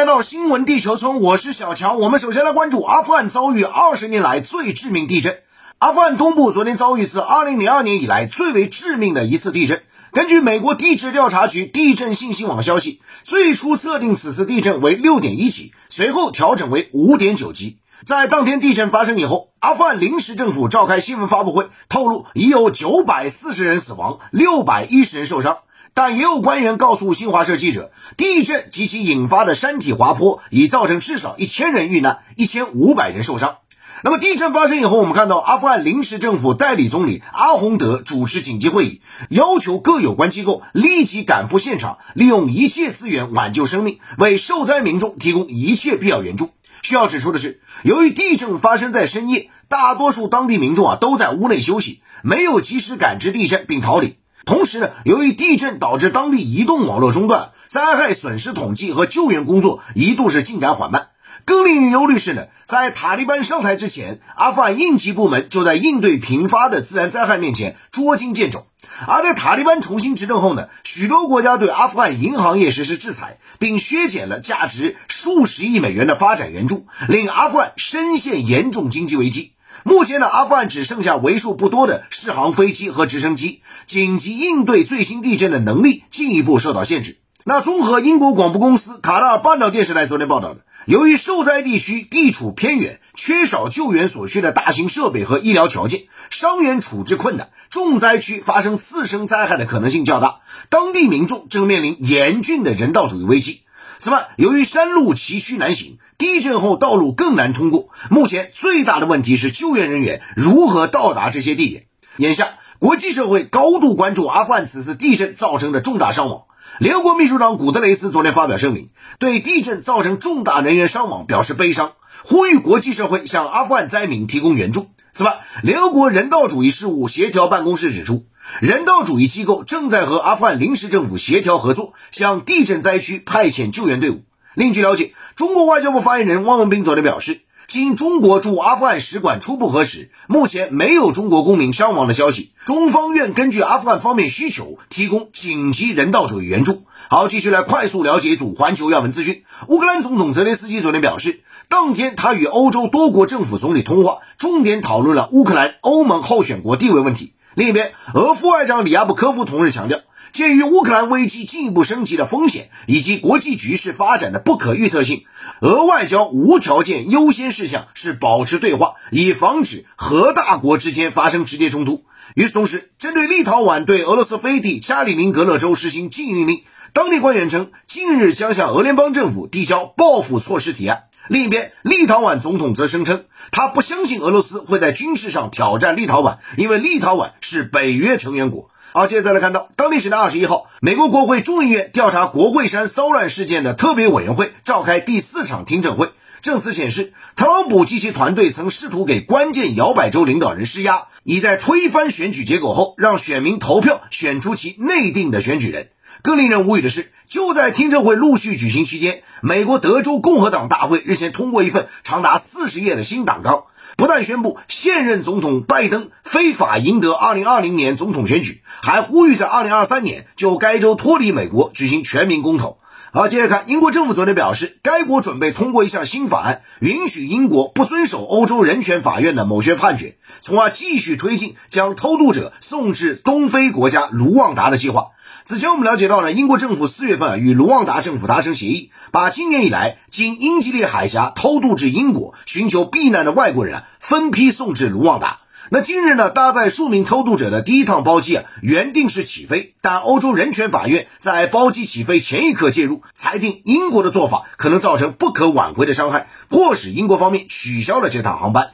来到新闻地球村，我是小强。我们首先来关注阿富汗遭遇二十年来最致命地震。阿富汗东部昨天遭遇自二零零二年以来最为致命的一次地震。根据美国地质调查局地震信息网消息，最初测定此次地震为六点一级，随后调整为五点九级。在当天地震发生以后，阿富汗临时政府召开新闻发布会，透露已有九百四十人死亡，六百一十人受伤。但也有官员告诉新华社记者，地震及其引发的山体滑坡已造成至少一千人遇难，一千五百人受伤。那么地震发生以后，我们看到阿富汗临时政府代理总理阿洪德主持紧急会议，要求各有关机构立即赶赴现场，利用一切资源挽救生命，为受灾民众提供一切必要援助。需要指出的是，由于地震发生在深夜，大多数当地民众啊都在屋内休息，没有及时感知地震并逃离。同时呢，由于地震导致当地移动网络中断，灾害损失统计和救援工作一度是进展缓慢。更令人忧虑是呢，在塔利班上台之前，阿富汗应急部门就在应对频发的自然灾害面前捉襟见肘；而在塔利班重新执政后呢，许多国家对阿富汗银行业实施制裁，并削减了价值数十亿美元的发展援助，令阿富汗深陷严重经济危机。目前呢，阿富汗只剩下为数不多的试航飞机和直升机，紧急应对最新地震的能力进一步受到限制。那综合英国广播公司卡塔尔半岛电视台昨天报道的，由于受灾地区地处偏远，缺少救援所需的大型设备和医疗条件，伤员处置困难，重灾区发生次生灾害的可能性较大，当地民众正面临严峻的人道主义危机。此外，由于山路崎岖难行，地震后道路更难通过。目前最大的问题是救援人员如何到达这些地点。眼下，国际社会高度关注阿富汗此次地震造成的重大伤亡。联合国秘书长古特雷斯昨天发表声明，对地震造成重大人员伤亡表示悲伤，呼吁国际社会向阿富汗灾民提供援助。此外，联合国人道主义事务协调办公室指出。人道主义机构正在和阿富汗临时政府协调合作，向地震灾区派遣救援队伍。另据了解，中国外交部发言人汪文斌昨天表示，经中国驻阿富汗使馆初步核实，目前没有中国公民伤亡的消息。中方愿根据阿富汗方面需求，提供紧急人道主义援助。好，继续来快速了解一组环球要闻资讯。乌克兰总统泽连斯基昨天表示，当天他与欧洲多国政府总理通话，重点讨论了乌克兰欧盟候选国地位问题。另一边，俄副外长里亚布科夫同日强调，鉴于乌克兰危机进一步升级的风险以及国际局势发展的不可预测性，俄外交无条件优先事项是保持对话，以防止核大国之间发生直接冲突。与此同时，针对立陶宛对俄罗斯飞地加里宁格勒州实行禁运令，当地官员称，近日将向俄联邦政府递交报复措施提案。另一边，立陶宛总统则声称，他不相信俄罗斯会在军事上挑战立陶宛，因为立陶宛是北约成员国。好，接着再来看到，当地时间二十一号，美国国会众议院调查国会山骚乱事件的特别委员会召开第四场听证会，证词显示，特朗普及其团队曾试图给关键摇摆州领导人施压，以在推翻选举结果后，让选民投票选出其内定的选举人。更令人无语的是，就在听证会陆续举行期间，美国德州共和党大会日前通过一份长达四十页的新党纲，不但宣布现任总统拜登非法赢得2020年总统选举，还呼吁在2023年就该州脱离美国举行全民公投。好，接着看，英国政府昨天表示，该国准备通过一项新法案，允许英国不遵守欧洲人权法院的某些判决，从而继续推进将偷渡者送至东非国家卢旺达的计划。此前我们了解到呢，英国政府四月份与卢旺达政府达成协议，把今年以来经英吉利海峡偷渡至英国寻求避难的外国人分批送至卢旺达。那今日呢，搭载数名偷渡者的第一趟包机啊，原定是起飞，但欧洲人权法院在包机起飞前一刻介入，裁定英国的做法可能造成不可挽回的伤害，迫使英国方面取消了这趟航班。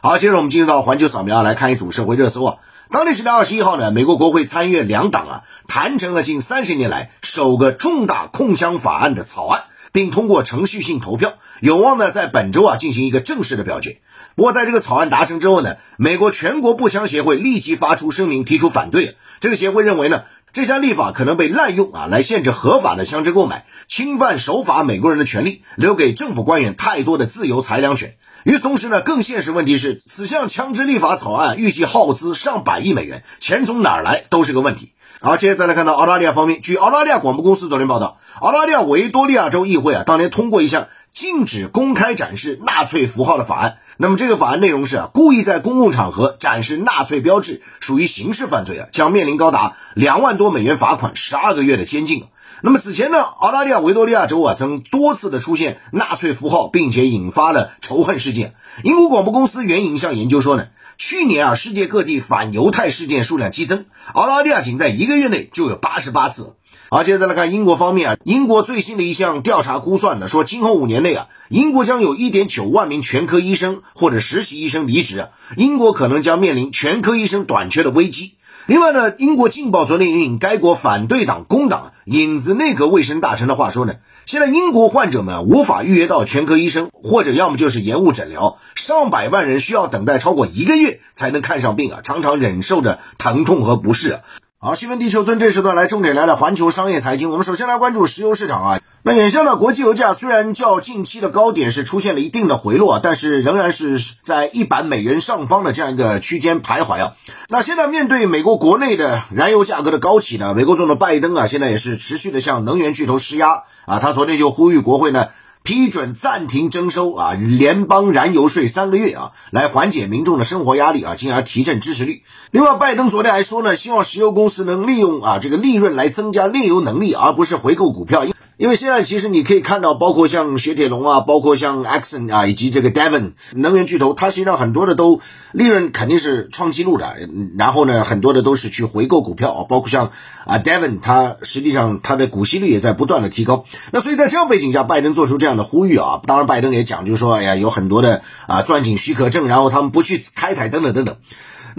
好，接着我们进入到环球扫描，来看一组社会热搜啊。当地时间二十一号呢，美国国会参议院两党啊谈成了近三十年来首个重大控枪法案的草案，并通过程序性投票，有望呢在本周啊进行一个正式的表决。不过在这个草案达成之后呢，美国全国步枪协会立即发出声明提出反对。这个协会认为呢，这项立法可能被滥用啊，来限制合法的枪支购买，侵犯守法美国人的权利，留给政府官员太多的自由裁量权。与此同时呢，更现实问题是，此项枪支立法草案预计耗资上百亿美元，钱从哪儿来都是个问题。好，接着再来看到澳大利亚方面，据澳大利亚广播公司昨天报道，澳大利亚维多利亚州议会啊，当年通过一项禁止公开展示纳粹符号的法案。那么这个法案内容是啊，故意在公共场合展示纳粹标志，属于刑事犯罪啊，将面临高达两万多美元罚款、十二个月的监禁。那么此前呢，澳大利亚维多利亚州啊，曾多次的出现纳粹符号，并且引发了仇恨事件。英国广播公司援引一项研究说呢。去年啊，世界各地反犹太事件数量激增，澳大利亚仅在一个月内就有八十八次。好，接着来看英国方面啊，英国最新的一项调查估算呢，说今后五年内啊，英国将有一点九万名全科医生或者实习医生离职，英国可能将面临全科医生短缺的危机。另外呢，英国《镜报》昨天引引该国反对党工党影子内阁卫生大臣的话说呢，现在英国患者们无法预约到全科医生，或者要么就是延误诊疗，上百万人需要等待超过一个月才能看上病啊，常常忍受着疼痛和不适。好，新闻地球村这时段来重点来了环球商业财经，我们首先来关注石油市场啊。那眼下呢，国际油价虽然较近期的高点是出现了一定的回落，但是仍然是在一百美元上方的这样一个区间徘徊啊。那现在面对美国国内的燃油价格的高企呢，美国总统拜登啊，现在也是持续的向能源巨头施压啊。他昨天就呼吁国会呢批准暂停征收啊联邦燃油税三个月啊，来缓解民众的生活压力啊，进而提振支持率。另外，拜登昨天还说呢，希望石油公司能利用啊这个利润来增加炼油能力，而不是回购股票。因为现在其实你可以看到，包括像雪铁龙啊，包括像 Exxon 啊，以及这个 Devon 能源巨头，它实际上很多的都利润肯定是创纪录的。然后呢，很多的都是去回购股票啊，包括像啊 Devon，它实际上它的股息率也在不断的提高。那所以在这样背景下，拜登做出这样的呼吁啊，当然拜登也讲，就是说，哎呀，有很多的啊钻井许可证，然后他们不去开采等等等等。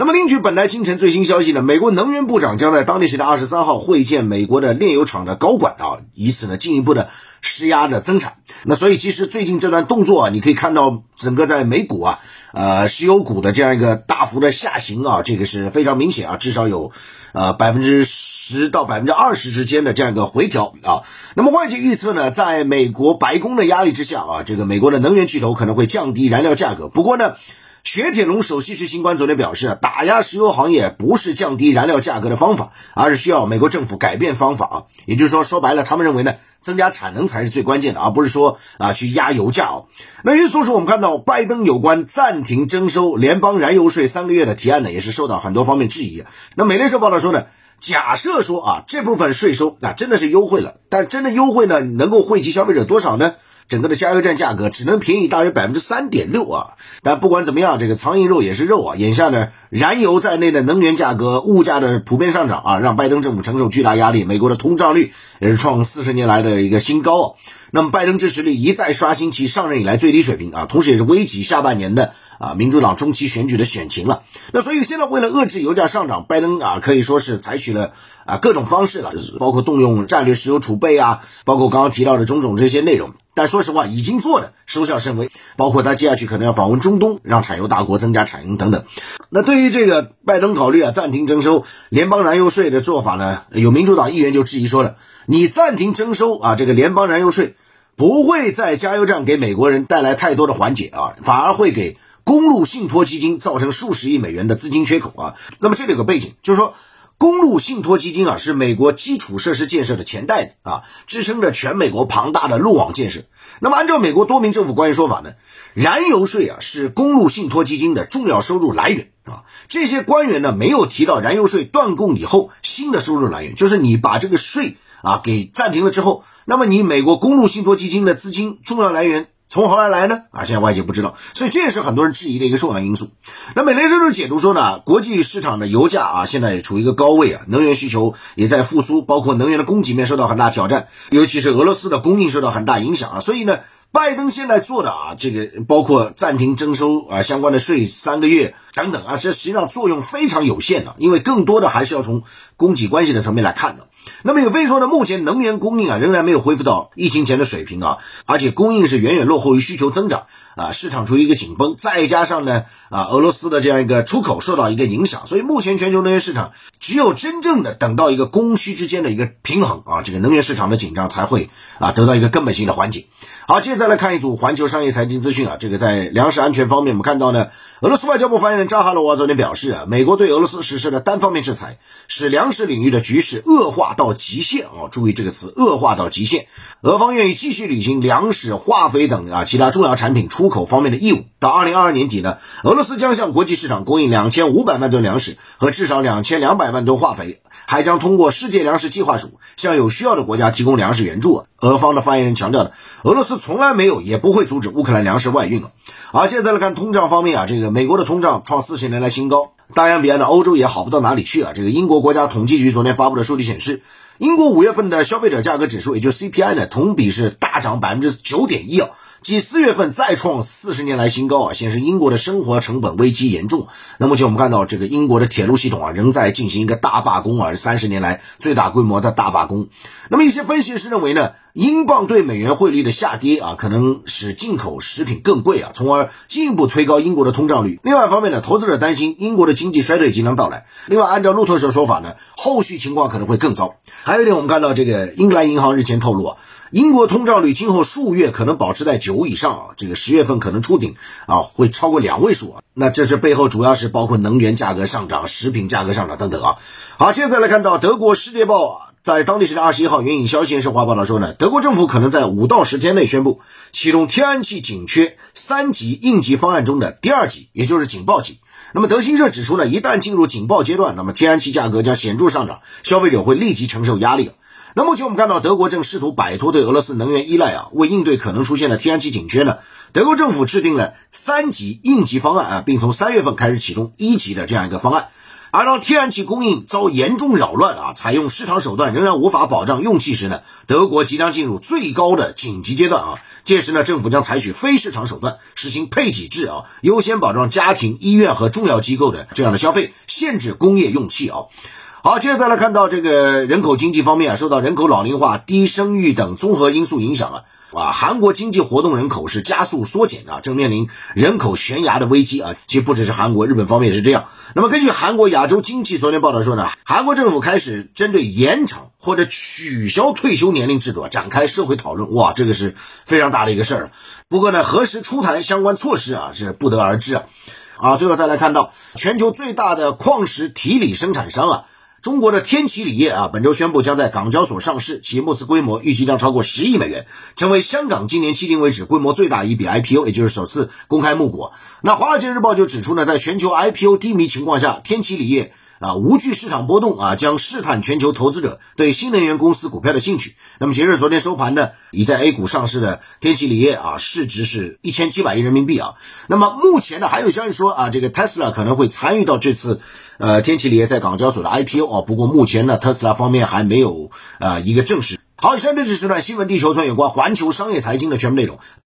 那么，另据本台清晨最新消息呢，美国能源部长将在当地时间二十三号会见美国的炼油厂的高管啊，以此呢进一步的施压的增产。那所以，其实最近这段动作啊，你可以看到整个在美股啊，呃，石油股的这样一个大幅的下行啊，这个是非常明显啊，至少有呃百分之十到百分之二十之间的这样一个回调啊。那么外界预测呢，在美国白宫的压力之下啊，这个美国的能源巨头可能会降低燃料价格。不过呢。雪铁龙首席执行官昨天表示，打压石油行业不是降低燃料价格的方法，而是需要美国政府改变方法啊。也就是说，说白了，他们认为呢，增加产能才是最关键的，而不是说啊去压油价哦。那与此同时，我们看到拜登有关暂停征收联邦燃油税三个月的提案呢，也是受到很多方面质疑。那美联社报道说呢，假设说啊这部分税收啊真的是优惠了，但真的优惠呢，能够惠及消费者多少呢？整个的加油站价格只能便宜大约百分之三点六啊！但不管怎么样，这个苍蝇肉也是肉啊！眼下呢，燃油在内的能源价格、物价的普遍上涨啊，让拜登政府承受巨大压力。美国的通胀率也是创四十年来的一个新高啊！那么拜登支持率一再刷新其上任以来最低水平啊，同时也是危及下半年的啊民主党中期选举的选情了。那所以现在为了遏制油价上涨，拜登啊可以说是采取了啊各种方式了，包括动用战略石油储备啊，包括刚刚提到的种种这些内容。但说实话，已经做的收效甚微，包括他接下去可能要访问中东，让产油大国增加产能等等。那对于这个拜登考虑啊暂停征收联邦燃油税的做法呢，有民主党议员就质疑说了。你暂停征收啊，这个联邦燃油税不会在加油站给美国人带来太多的缓解啊，反而会给公路信托基金造成数十亿美元的资金缺口啊。那么这里有个背景，就是说公路信托基金啊是美国基础设施建设的钱袋子啊，支撑着全美国庞大的路网建设。那么按照美国多名政府官员说法呢，燃油税啊是公路信托基金的重要收入来源啊。这些官员呢没有提到燃油税断供以后新的收入来源，就是你把这个税。啊，给暂停了之后，那么你美国公路信托基金的资金重要来源从何而来呢？啊，现在外界不知道，所以这也是很多人质疑的一个重要因素。那美联社就解读说呢，国际市场的油价啊，现在处于一个高位啊，能源需求也在复苏，包括能源的供给面受到很大挑战，尤其是俄罗斯的供应受到很大影响啊，所以呢。拜登现在做的啊，这个包括暂停征收啊相关的税三个月等等啊，这实际上作用非常有限的，因为更多的还是要从供给关系的层面来看的。那么有分析说呢，目前能源供应啊仍然没有恢复到疫情前的水平啊，而且供应是远远落后于需求增长啊，市场处于一个紧绷，再加上呢啊俄罗斯的这样一个出口受到一个影响，所以目前全球能源市场只有真正的等到一个供需之间的一个平衡啊，这个能源市场的紧张才会啊得到一个根本性的缓解。好，接着。再来看一组环球商业财经资讯啊，这个在粮食安全方面，我们看到呢，俄罗斯外交部发言人扎哈罗娃昨天表示啊，美国对俄罗斯实施的单方面制裁，使粮食领域的局势恶化到极限啊，注意这个词，恶化到极限。俄方愿意继续履行粮食、化肥等啊其他重要产品出口方面的义务。到二零二二年底呢，俄罗斯将向国际市场供应两千五百万吨粮食和至少两千两百万吨化肥，还将通过世界粮食计划署向有需要的国家提供粮食援助。俄方的发言人强调的，俄罗斯从来没有也不会阻止乌克兰粮食外运啊。而现在来看通胀方面啊，这个美国的通胀创四十年来新高，大洋彼岸的欧洲也好不到哪里去啊。这个英国国家统计局昨天发布的数据显示，英国五月份的消费者价格指数，也就是 CPI 呢，同比是大涨百分之九点一啊。继四月份再创四十年来新高啊，显示英国的生活成本危机严重。那目前我们看到，这个英国的铁路系统啊，仍在进行一个大罢工啊，三十年来最大规模的大罢工。那么一些分析师认为呢，英镑对美元汇率的下跌啊，可能使进口食品更贵啊，从而进一步推高英国的通胀率。另外一方面呢，投资者担心英国的经济衰退即将到来。另外，按照路透社说法呢，后续情况可能会更糟。还有一点，我们看到这个英格兰银行日前透露啊。英国通胀率今后数月可能保持在九以上啊，这个十月份可能触顶啊，会超过两位数啊。那这这背后主要是包括能源价格上涨、食品价格上涨等等啊。好，现在来看到德国《世界报》在当地时间二十一号援引消息人士话报道说呢，德国政府可能在五到十天内宣布启动天然气紧缺三级应急方案中的第二级，也就是警报级。那么德新社指出呢，一旦进入警报阶段，那么天然气价格将显著上涨，消费者会立即承受压力。那目前我们看到，德国正试图摆脱对俄罗斯能源依赖啊，为应对可能出现的天然气紧缺呢，德国政府制定了三级应急方案啊，并从三月份开始启动一级的这样一个方案。而当天然气供应遭严重扰乱啊，采用市场手段仍然无法保障用气时呢，德国即将进入最高的紧急阶段啊。届时呢，政府将采取非市场手段，实行配给制啊，优先保障家庭、医院和重要机构的这样的消费，限制工业用气啊。好，接着再来看到这个人口经济方面啊，受到人口老龄化、低生育等综合因素影响啊，啊，韩国经济活动人口是加速缩减啊，正面临人口悬崖的危机啊。其实不只是韩国，日本方面也是这样。那么根据韩国亚洲经济昨天报道说呢，韩国政府开始针对延长或者取消退休年龄制度啊展开社会讨论。哇，这个是非常大的一个事儿。不过呢，何时出台相关措施啊，是不得而知啊。啊，最后再来看到全球最大的矿石提锂生产商啊。中国的天齐锂业啊，本周宣布将在港交所上市，其募资规模预计将超过十亿美元，成为香港今年迄今为止规模最大一笔 IPO，也就是首次公开募股。那《华尔街日报》就指出呢，在全球 IPO 低迷情况下，天齐锂业。啊，无惧市场波动啊，将试探全球投资者对新能源公司股票的兴趣。那么，截至昨天收盘呢，已在 A 股上市的天齐锂业啊，市值是一千七百亿人民币啊。那么，目前呢，还有消息说啊，这个特斯拉可能会参与到这次呃天齐锂业在港交所的 IPO 啊。不过，目前呢，特斯拉方面还没有呃一个正式。好，以上就是这段新闻地球村有关环球商业财经的全部内容。